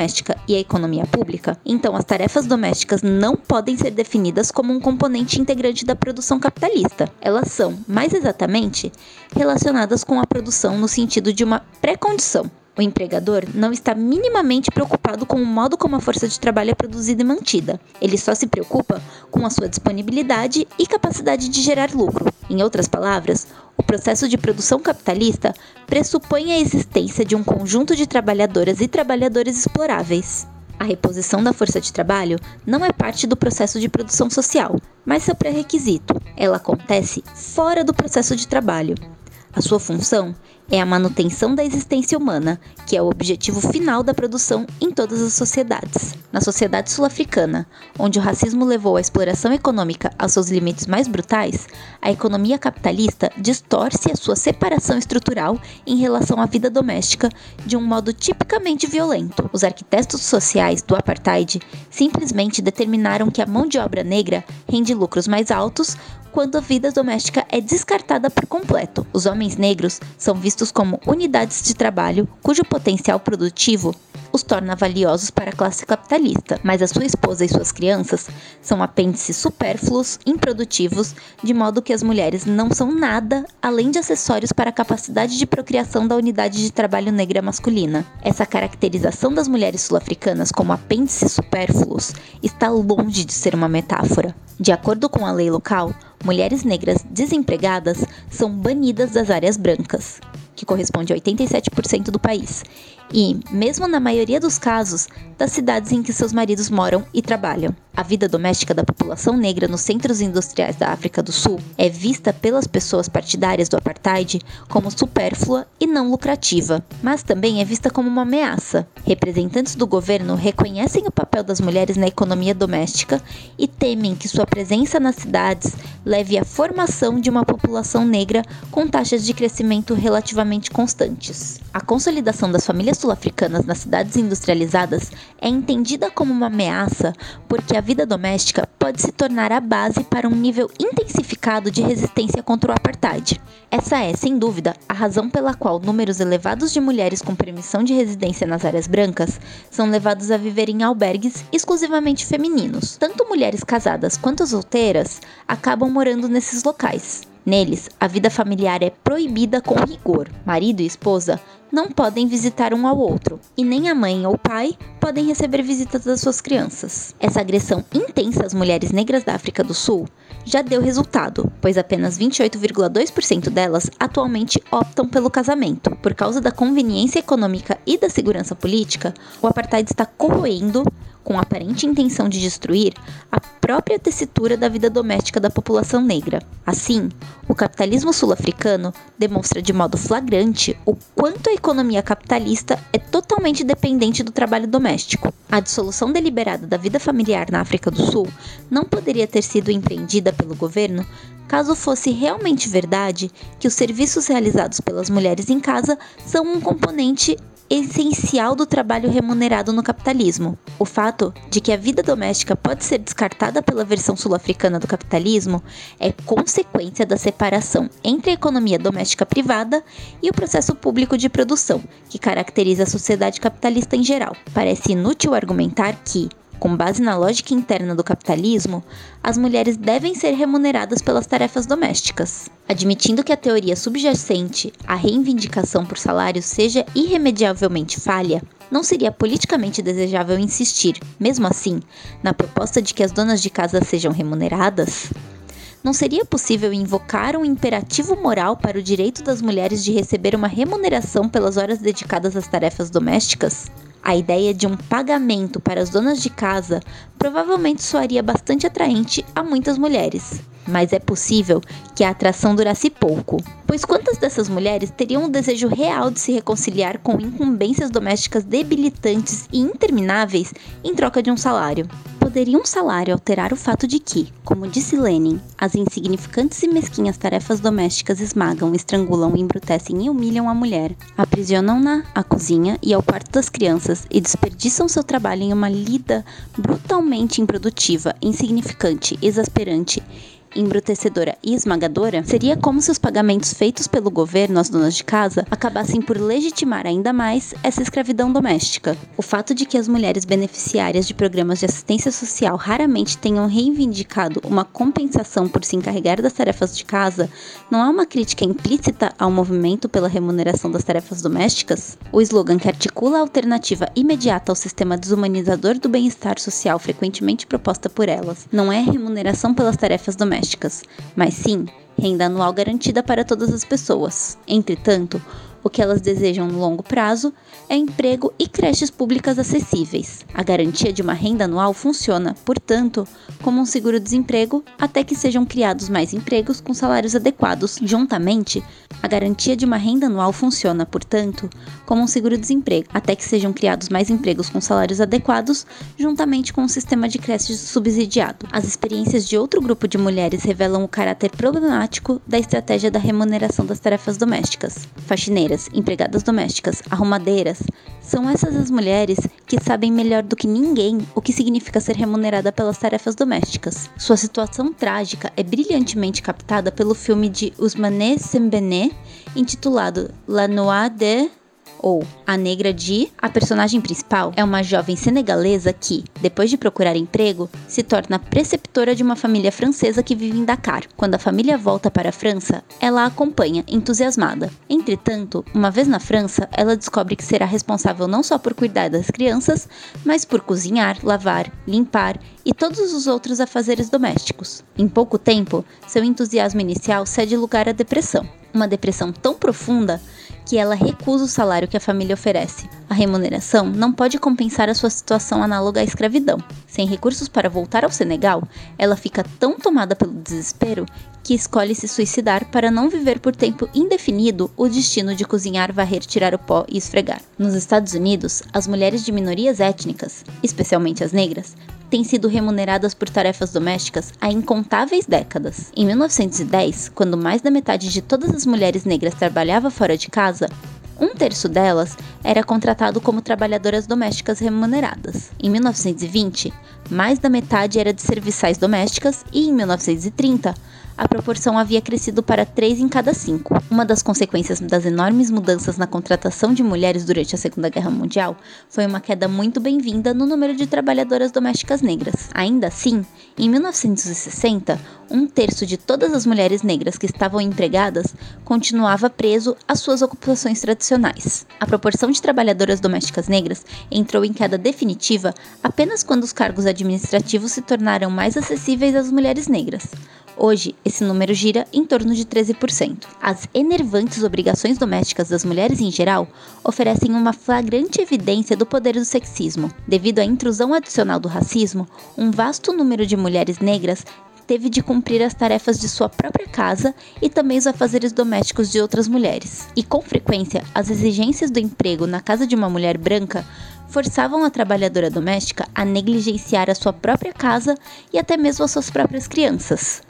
e a economia pública, então as tarefas domésticas não podem ser definidas como um componente integrante da produção capitalista. Elas são, mais exatamente, relacionadas com a produção no sentido de uma pré-condição. O empregador não está minimamente preocupado com o modo como a força de trabalho é produzida e mantida. Ele só se preocupa com a sua disponibilidade e capacidade de gerar lucro. Em outras palavras, processo de produção capitalista pressupõe a existência de um conjunto de trabalhadoras e trabalhadores exploráveis. A reposição da força de trabalho não é parte do processo de produção social, mas seu pré-requisito. Ela acontece fora do processo de trabalho. A sua função é a manutenção da existência humana, que é o objetivo final da produção em todas as sociedades. Na sociedade sul-africana, onde o racismo levou a exploração econômica aos seus limites mais brutais, a economia capitalista distorce a sua separação estrutural em relação à vida doméstica de um modo tipicamente violento. Os arquitetos sociais do apartheid simplesmente determinaram que a mão de obra negra rende lucros mais altos quando a vida doméstica é descartada por completo. Os homens negros são vistos como unidades de trabalho cujo potencial produtivo os torna valiosos para a classe capitalista, mas a sua esposa e suas crianças são apêndices supérfluos, improdutivos, de modo que as mulheres não são nada além de acessórios para a capacidade de procriação da unidade de trabalho negra masculina. Essa caracterização das mulheres sul-africanas como apêndices supérfluos está longe de ser uma metáfora. De acordo com a lei local, mulheres negras desempregadas são banidas das áreas brancas, que corresponde a 87% do país, e, mesmo na maioria dos casos, das cidades em que seus maridos moram e trabalham. A vida doméstica da população negra nos centros industriais da África do Sul é vista pelas pessoas partidárias do apartheid como supérflua e não lucrativa, mas também é vista como uma ameaça. Representantes do governo reconhecem o papel das mulheres na economia doméstica e temem que sua presença nas cidades leve à formação de uma população negra com taxas de crescimento relativamente constantes. A consolidação das famílias sul-africanas nas cidades industrializadas é entendida como uma ameaça porque a vida doméstica pode se tornar a base para um nível intensificado de resistência contra o apartheid. Essa é, sem dúvida, a razão pela qual números elevados de mulheres com permissão de residência nas áreas brancas são levados a viver em albergues exclusivamente femininos. Tanto mulheres casadas quanto solteiras acabam morando nesses locais. Neles, a vida familiar é proibida com rigor. Marido e esposa não podem visitar um ao outro, e nem a mãe ou o pai podem receber visitas das suas crianças. Essa agressão intensa às mulheres negras da África do Sul já deu resultado, pois apenas 28,2% delas atualmente optam pelo casamento. Por causa da conveniência econômica e da segurança política, o apartheid está corroendo com aparente intenção de destruir a própria tessitura da vida doméstica da população negra. Assim, o capitalismo sul-africano demonstra de modo flagrante o quanto a economia capitalista é totalmente dependente do trabalho doméstico. A dissolução deliberada da vida familiar na África do Sul não poderia ter sido empreendida pelo governo caso fosse realmente verdade que os serviços realizados pelas mulheres em casa são um componente essencial do trabalho remunerado no capitalismo. O fato de que a vida doméstica pode ser descartada pela versão sul-africana do capitalismo é consequência da separação entre a economia doméstica privada e o processo público de produção, que caracteriza a sociedade capitalista em geral. Parece inútil argumentar que, com base na lógica interna do capitalismo, as mulheres devem ser remuneradas pelas tarefas domésticas. Admitindo que a teoria subjacente à reivindicação por salário seja irremediavelmente falha, não seria politicamente desejável insistir, mesmo assim, na proposta de que as donas de casa sejam remuneradas? Não seria possível invocar um imperativo moral para o direito das mulheres de receber uma remuneração pelas horas dedicadas às tarefas domésticas? A ideia de um pagamento para as donas de casa provavelmente soaria bastante atraente a muitas mulheres, mas é possível que a atração durasse pouco, pois quantas dessas mulheres teriam o desejo real de se reconciliar com incumbências domésticas debilitantes e intermináveis em troca de um salário? Poderia um salário alterar o fato de que, como disse Lenin, as insignificantes e mesquinhas tarefas domésticas esmagam, estrangulam, embrutecem e humilham a mulher, aprisionam-na à cozinha e ao quarto das crianças e desperdiçam seu trabalho em uma lida brutalmente improdutiva, insignificante, exasperante embrutecedora e esmagadora, seria como se os pagamentos feitos pelo governo às donas de casa acabassem por legitimar ainda mais essa escravidão doméstica. O fato de que as mulheres beneficiárias de programas de assistência social raramente tenham reivindicado uma compensação por se encarregar das tarefas de casa não é uma crítica implícita ao movimento pela remuneração das tarefas domésticas? O slogan que articula a alternativa imediata ao sistema desumanizador do bem-estar social frequentemente proposta por elas não é remuneração pelas tarefas domésticas domésticas, mas sim renda anual garantida para todas as pessoas. Entretanto, o que elas desejam no longo prazo é emprego e creches públicas acessíveis. A garantia de uma renda anual funciona, portanto, como um seguro-desemprego até que sejam criados mais empregos com salários adequados. Juntamente, a garantia de uma renda anual funciona, portanto, como um seguro-desemprego até que sejam criados mais empregos com salários adequados, juntamente com um sistema de creches subsidiado. As experiências de outro grupo de mulheres revelam o caráter problemático da estratégia da remuneração das tarefas domésticas. Faxineiras empregadas domésticas, arrumadeiras, são essas as mulheres que sabem melhor do que ninguém o que significa ser remunerada pelas tarefas domésticas. Sua situação trágica é brilhantemente captada pelo filme de Ousmane Sembene, intitulado La Noix de ou A Negra de A personagem principal é uma jovem senegalesa que, depois de procurar emprego, se torna preceptora de uma família francesa que vive em Dakar. Quando a família volta para a França, ela a acompanha, entusiasmada. Entretanto, uma vez na França, ela descobre que será responsável não só por cuidar das crianças, mas por cozinhar, lavar, limpar e todos os outros afazeres domésticos. Em pouco tempo, seu entusiasmo inicial cede lugar à depressão. Uma depressão tão profunda que ela recusa o salário que a família oferece. A remuneração não pode compensar a sua situação análoga à escravidão. Sem recursos para voltar ao Senegal, ela fica tão tomada pelo desespero que escolhe se suicidar para não viver por tempo indefinido o destino de cozinhar, varrer, tirar o pó e esfregar. Nos Estados Unidos, as mulheres de minorias étnicas, especialmente as negras, têm sido remuneradas por tarefas domésticas há incontáveis décadas. Em 1910, quando mais da metade de todas as mulheres negras trabalhava fora de casa, um terço delas era contratado como trabalhadoras domésticas remuneradas. Em 1920, mais da metade era de serviçais domésticas e em 1930, a proporção havia crescido para 3 em cada 5. Uma das consequências das enormes mudanças na contratação de mulheres durante a Segunda Guerra Mundial foi uma queda muito bem-vinda no número de trabalhadoras domésticas negras. Ainda assim, em 1960, um terço de todas as mulheres negras que estavam empregadas continuava preso às suas ocupações tradicionais. A proporção de trabalhadoras domésticas negras entrou em queda definitiva apenas quando os cargos administrativos se tornaram mais acessíveis às mulheres negras. Hoje, esse número gira em torno de 13%. As enervantes obrigações domésticas das mulheres em geral oferecem uma flagrante evidência do poder do sexismo. Devido à intrusão adicional do racismo, um vasto número de mulheres negras teve de cumprir as tarefas de sua própria casa e também os afazeres domésticos de outras mulheres. E com frequência, as exigências do emprego na casa de uma mulher branca forçavam a trabalhadora doméstica a negligenciar a sua própria casa e até mesmo as suas próprias crianças.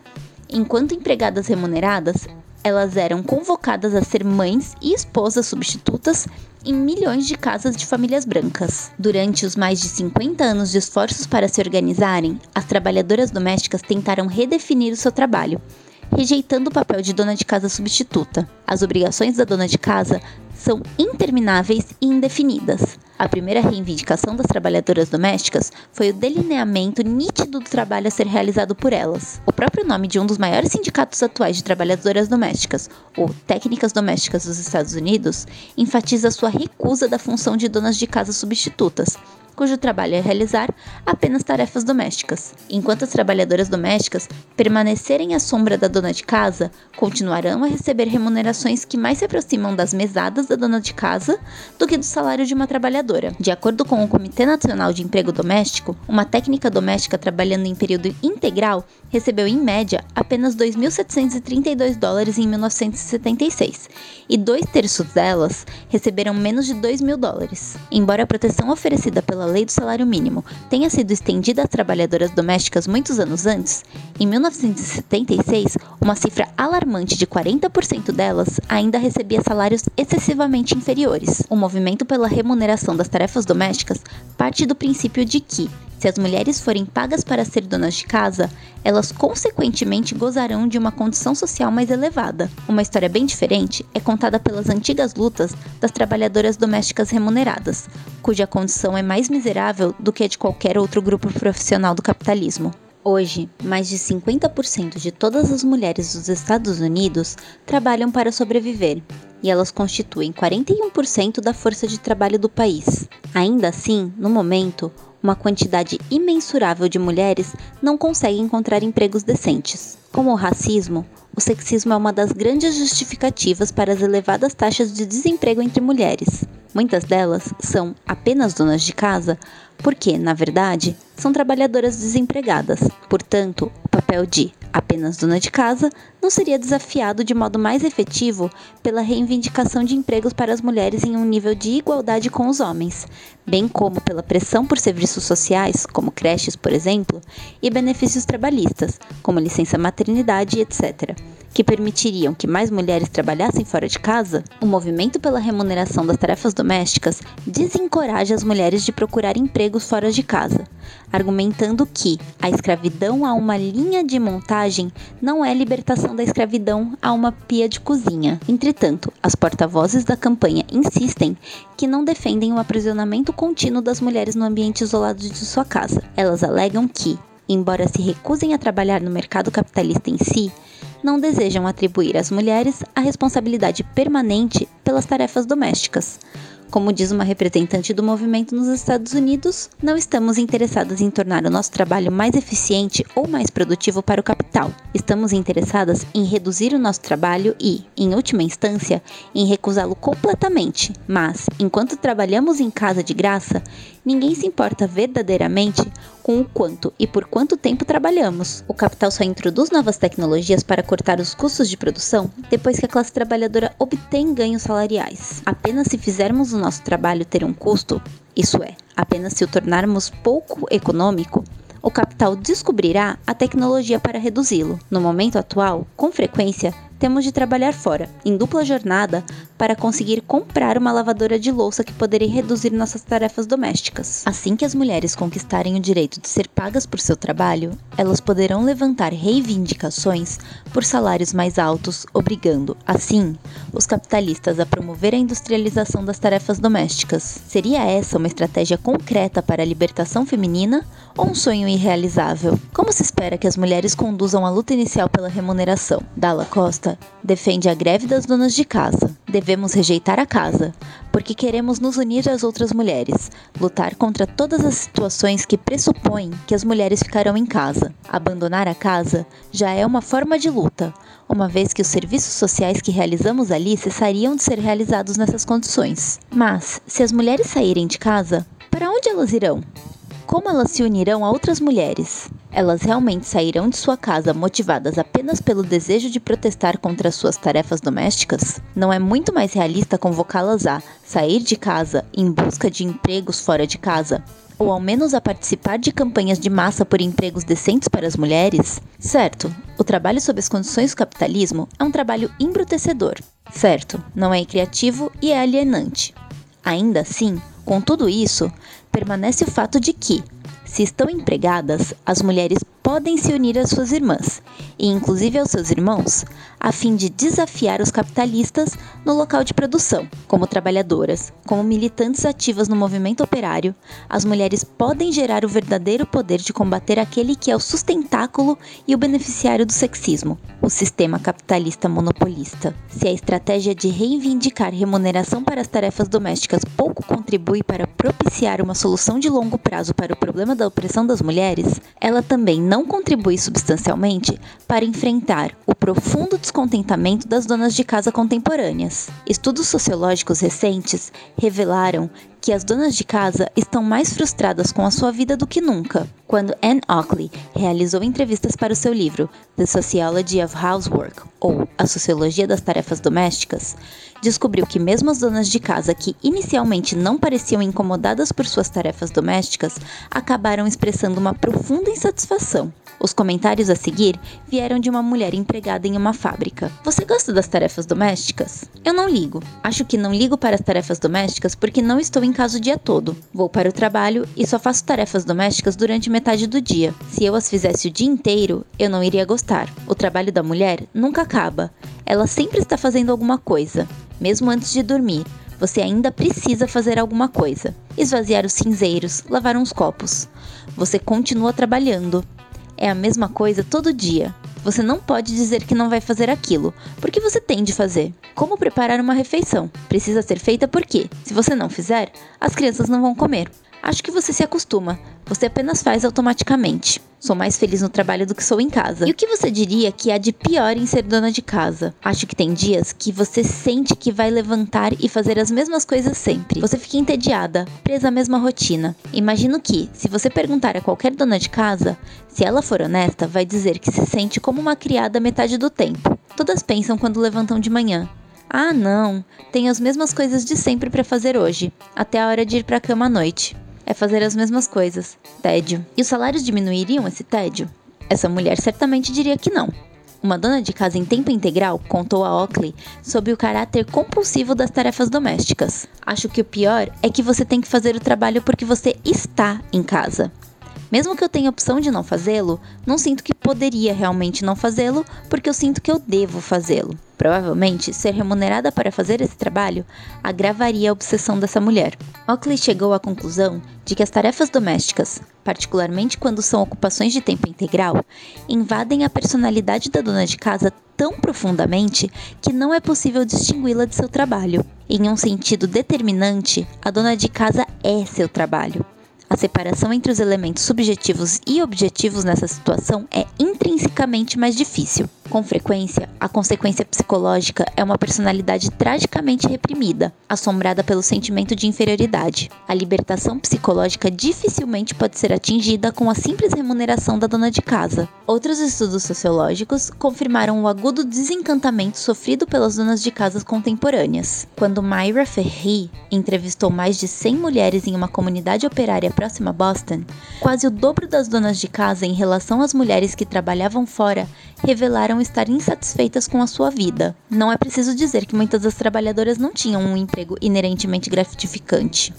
Enquanto empregadas remuneradas, elas eram convocadas a ser mães e esposas substitutas em milhões de casas de famílias brancas. Durante os mais de 50 anos de esforços para se organizarem, as trabalhadoras domésticas tentaram redefinir o seu trabalho, rejeitando o papel de dona de casa substituta. As obrigações da dona de casa são intermináveis e indefinidas. A primeira reivindicação das trabalhadoras domésticas foi o delineamento nítido do trabalho a ser realizado por elas. O próprio nome de um dos maiores sindicatos atuais de trabalhadoras domésticas, o Técnicas Domésticas dos Estados Unidos, enfatiza sua recusa da função de donas de casa substitutas, cujo trabalho é realizar apenas tarefas domésticas. Enquanto as trabalhadoras domésticas permanecerem à sombra da dona de casa, continuarão a receber remunerações que mais se aproximam das mesadas da dona de casa do que do salário de uma trabalhadora. De acordo com o Comitê Nacional de Emprego Doméstico, uma técnica doméstica trabalhando em período integral recebeu em média apenas 2.732 dólares em 1976, e dois terços delas receberam menos de 2 mil dólares. Embora a proteção oferecida pela lei do salário mínimo tenha sido estendida às trabalhadoras domésticas muitos anos antes, em 1976, uma cifra alarmante de 40% delas ainda recebia salários excessivamente inferiores. O movimento pela remuneração das tarefas domésticas parte do princípio de que, se as mulheres forem pagas para ser donas de casa, elas consequentemente gozarão de uma condição social mais elevada. Uma história bem diferente é contada pelas antigas lutas das trabalhadoras domésticas remuneradas, cuja condição é mais miserável do que a de qualquer outro grupo profissional do capitalismo. Hoje, mais de 50% de todas as mulheres dos Estados Unidos trabalham para sobreviver, e elas constituem 41% da força de trabalho do país. Ainda assim, no momento, uma quantidade imensurável de mulheres não consegue encontrar empregos decentes. Como o racismo, o sexismo é uma das grandes justificativas para as elevadas taxas de desemprego entre mulheres. Muitas delas são apenas donas de casa porque, na verdade, são trabalhadoras desempregadas. Portanto, o papel de apenas dona de casa não seria desafiado de modo mais efetivo pela reivindicação de empregos para as mulheres em um nível de igualdade com os homens, bem como pela pressão por serviços sociais, como creches, por exemplo, e benefícios trabalhistas, como licença maternidade, etc que permitiriam que mais mulheres trabalhassem fora de casa, o movimento pela remuneração das tarefas domésticas desencoraja as mulheres de procurar empregos fora de casa, argumentando que a escravidão a uma linha de montagem não é libertação da escravidão a uma pia de cozinha. Entretanto, as porta-vozes da campanha insistem que não defendem o aprisionamento contínuo das mulheres no ambiente isolado de sua casa. Elas alegam que, embora se recusem a trabalhar no mercado capitalista em si, não desejam atribuir às mulheres a responsabilidade permanente pelas tarefas domésticas, como diz uma representante do movimento nos Estados Unidos, não estamos interessadas em tornar o nosso trabalho mais eficiente ou mais produtivo para o capital. Estamos interessadas em reduzir o nosso trabalho e, em última instância, em recusá-lo completamente. Mas, enquanto trabalhamos em casa de graça, ninguém se importa verdadeiramente com o quanto e por quanto tempo trabalhamos. O capital só introduz novas tecnologias para cortar os custos de produção depois que a classe trabalhadora obtém ganhos salariais. Apenas se fizermos o nosso trabalho ter um custo, isso é, apenas se o tornarmos pouco econômico, o capital descobrirá a tecnologia para reduzi-lo. No momento atual, com frequência, temos de trabalhar fora, em dupla jornada, para conseguir comprar uma lavadora de louça que poderia reduzir nossas tarefas domésticas. Assim que as mulheres conquistarem o direito de ser pagas por seu trabalho, elas poderão levantar reivindicações por salários mais altos, obrigando, assim, os capitalistas a promover a industrialização das tarefas domésticas. Seria essa uma estratégia concreta para a libertação feminina ou um sonho irrealizável? Como se espera que as mulheres conduzam a luta inicial pela remuneração? Dalla Costa defende a greve das donas de casa. Devemos rejeitar a casa, porque queremos nos unir às outras mulheres, lutar contra todas as situações que pressupõem que as mulheres ficarão em casa. Abandonar a casa já é uma forma de luta, uma vez que os serviços sociais que realizamos ali cessariam de ser realizados nessas condições. Mas, se as mulheres saírem de casa, para onde elas irão? Como elas se unirão a outras mulheres? Elas realmente sairão de sua casa motivadas apenas pelo desejo de protestar contra suas tarefas domésticas? Não é muito mais realista convocá-las a sair de casa em busca de empregos fora de casa? Ou ao menos a participar de campanhas de massa por empregos decentes para as mulheres? Certo, o trabalho sob as condições do capitalismo é um trabalho embrutecedor. Certo, não é criativo e é alienante. Ainda assim, com tudo isso, permanece o fato de que, se estão empregadas, as mulheres podem se unir às suas irmãs, e inclusive aos seus irmãos, a fim de desafiar os capitalistas no local de produção. Como trabalhadoras, como militantes ativas no movimento operário, as mulheres podem gerar o verdadeiro poder de combater aquele que é o sustentáculo e o beneficiário do sexismo, o sistema capitalista monopolista. Se a estratégia de reivindicar remuneração para as tarefas domésticas pouco contribui para propiciar uma solução de longo prazo para o problema da opressão das mulheres, ela também não não contribui substancialmente para enfrentar o profundo descontentamento das donas de casa contemporâneas. Estudos sociológicos recentes revelaram que as donas de casa estão mais frustradas com a sua vida do que nunca. Quando Anne Oakley realizou entrevistas para o seu livro The Sociology of Housework, ou A Sociologia das Tarefas Domésticas, descobriu que mesmo as donas de casa que inicialmente não pareciam incomodadas por suas tarefas domésticas acabaram expressando uma profunda insatisfação. Os comentários a seguir vieram de uma mulher empregada em uma fábrica. Você gosta das tarefas domésticas? Eu não ligo. Acho que não ligo para as tarefas domésticas porque não estou em casa o dia todo. Vou para o trabalho e só faço tarefas domésticas durante metade do dia. Se eu as fizesse o dia inteiro, eu não iria gostar. O trabalho da mulher nunca acaba. Ela sempre está fazendo alguma coisa, mesmo antes de dormir. Você ainda precisa fazer alguma coisa. Esvaziar os cinzeiros, lavar uns copos. Você continua trabalhando, é a mesma coisa todo dia. Você não pode dizer que não vai fazer aquilo, porque você tem de fazer. Como preparar uma refeição? Precisa ser feita porque, se você não fizer, as crianças não vão comer. Acho que você se acostuma, você apenas faz automaticamente. Sou mais feliz no trabalho do que sou em casa. E o que você diria que há de pior em ser dona de casa? Acho que tem dias que você sente que vai levantar e fazer as mesmas coisas sempre. Você fica entediada, presa à mesma rotina. Imagino que, se você perguntar a qualquer dona de casa, se ela for honesta, vai dizer que se sente como uma criada metade do tempo. Todas pensam quando levantam de manhã. Ah, não, tenho as mesmas coisas de sempre para fazer hoje, até a hora de ir para a cama à noite é fazer as mesmas coisas. Tédio. E os salários diminuiriam esse tédio? Essa mulher certamente diria que não. uma dona de casa em tempo integral contou a Oakley sobre o caráter compulsivo das tarefas domésticas. Acho que o pior é que você tem que fazer o trabalho porque você está em casa. Mesmo que eu tenha opção de não fazê-lo, não sinto que poderia realmente não fazê-lo, porque eu sinto que eu devo fazê-lo. Provavelmente, ser remunerada para fazer esse trabalho agravaria a obsessão dessa mulher. Oakley chegou à conclusão de que as tarefas domésticas, particularmente quando são ocupações de tempo integral, invadem a personalidade da dona de casa tão profundamente que não é possível distingui-la de seu trabalho. Em um sentido determinante, a dona de casa é seu trabalho. A separação entre os elementos subjetivos e objetivos nessa situação é intrinsecamente mais difícil. Com frequência, a consequência psicológica é uma personalidade tragicamente reprimida, assombrada pelo sentimento de inferioridade. A libertação psicológica dificilmente pode ser atingida com a simples remuneração da dona de casa. Outros estudos sociológicos confirmaram o agudo desencantamento sofrido pelas donas de casas contemporâneas. Quando Myra Ferri entrevistou mais de 100 mulheres em uma comunidade operária próxima a Boston, quase o dobro das donas de casa em relação às mulheres que trabalhavam fora revelaram estar insatisfeitas com a sua vida. Não é preciso dizer que muitas das trabalhadoras não tinham um emprego inerentemente gratificante.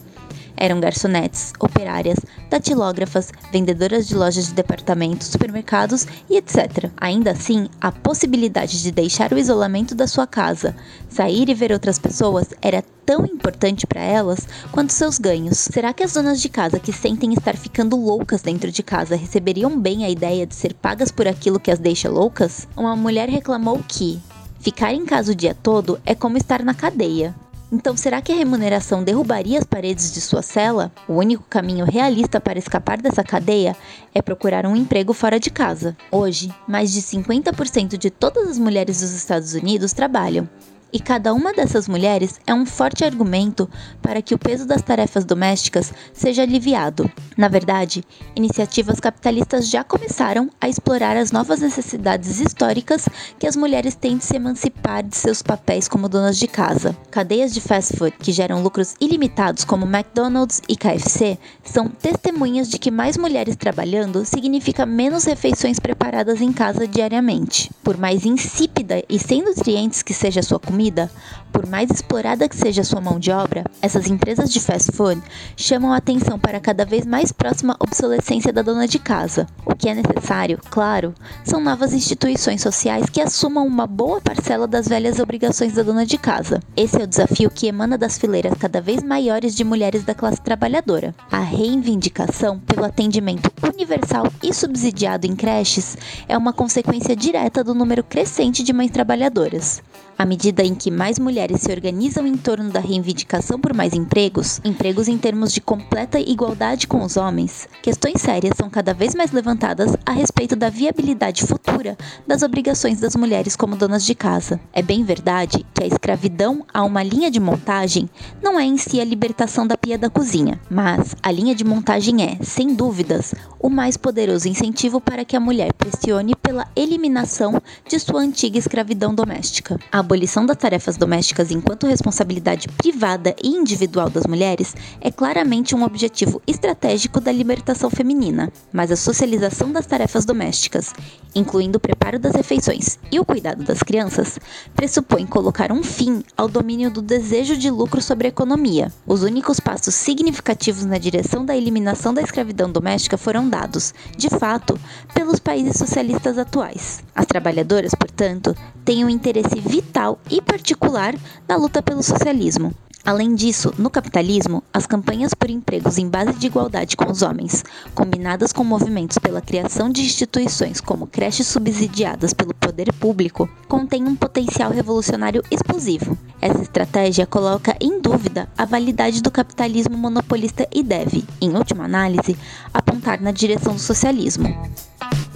Eram garçonetes, operárias, datilógrafas, vendedoras de lojas de departamentos, supermercados e etc. Ainda assim, a possibilidade de deixar o isolamento da sua casa, sair e ver outras pessoas era tão importante para elas quanto seus ganhos. Será que as donas de casa que sentem estar ficando loucas dentro de casa receberiam bem a ideia de ser pagas por aquilo que as deixa loucas? Uma mulher reclamou que ficar em casa o dia todo é como estar na cadeia. Então, será que a remuneração derrubaria as paredes de sua cela? O único caminho realista para escapar dessa cadeia é procurar um emprego fora de casa. Hoje, mais de 50% de todas as mulheres dos Estados Unidos trabalham, e cada uma dessas mulheres é um forte argumento para que o peso das tarefas domésticas seja aliviado. Na verdade, iniciativas capitalistas já começaram a explorar as novas necessidades históricas que as mulheres têm de se emancipar de seus papéis como donas de casa. Cadeias de fast food que geram lucros ilimitados, como McDonald's e KFC, são testemunhas de que mais mulheres trabalhando significa menos refeições preparadas em casa diariamente. Por mais insípida e sem nutrientes que seja a sua comida, comida, por mais explorada que seja sua mão de obra, essas empresas de fast food chamam a atenção para a cada vez mais próxima obsolescência da dona de casa. O que é necessário, claro, são novas instituições sociais que assumam uma boa parcela das velhas obrigações da dona de casa. Esse é o desafio que emana das fileiras cada vez maiores de mulheres da classe trabalhadora. A reivindicação pelo atendimento universal e subsidiado em creches é uma consequência direta do número crescente de mães trabalhadoras. À medida em que mais mulheres se organizam em torno da reivindicação por mais empregos, empregos em termos de completa igualdade com os homens, questões sérias são cada vez mais levantadas a respeito da viabilidade futura das obrigações das mulheres como donas de casa. É bem verdade que a escravidão a uma linha de montagem não é em si a libertação da pia da cozinha, mas a linha de montagem é, sem dúvidas, o mais poderoso incentivo para que a mulher pressione pela eliminação de sua antiga escravidão doméstica. A abolição das tarefas domésticas enquanto responsabilidade privada e individual das mulheres é claramente um objetivo estratégico da libertação feminina, mas a socialização das tarefas domésticas, incluindo o preparo das refeições e o cuidado das crianças, pressupõe colocar um fim ao domínio do desejo de lucro sobre a economia. Os únicos passos significativos na direção da eliminação da escravidão doméstica foram dados, de fato, pelos países socialistas atuais. As trabalhadoras, portanto, têm um interesse vital e particular na luta pelo socialismo. Além disso, no capitalismo, as campanhas por empregos em base de igualdade com os homens, combinadas com movimentos pela criação de instituições como creches subsidiadas pelo poder público, contêm um potencial revolucionário explosivo. Essa estratégia coloca em dúvida a validade do capitalismo monopolista e deve, em última análise, apontar na direção do socialismo.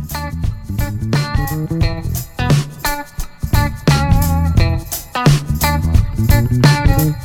thank you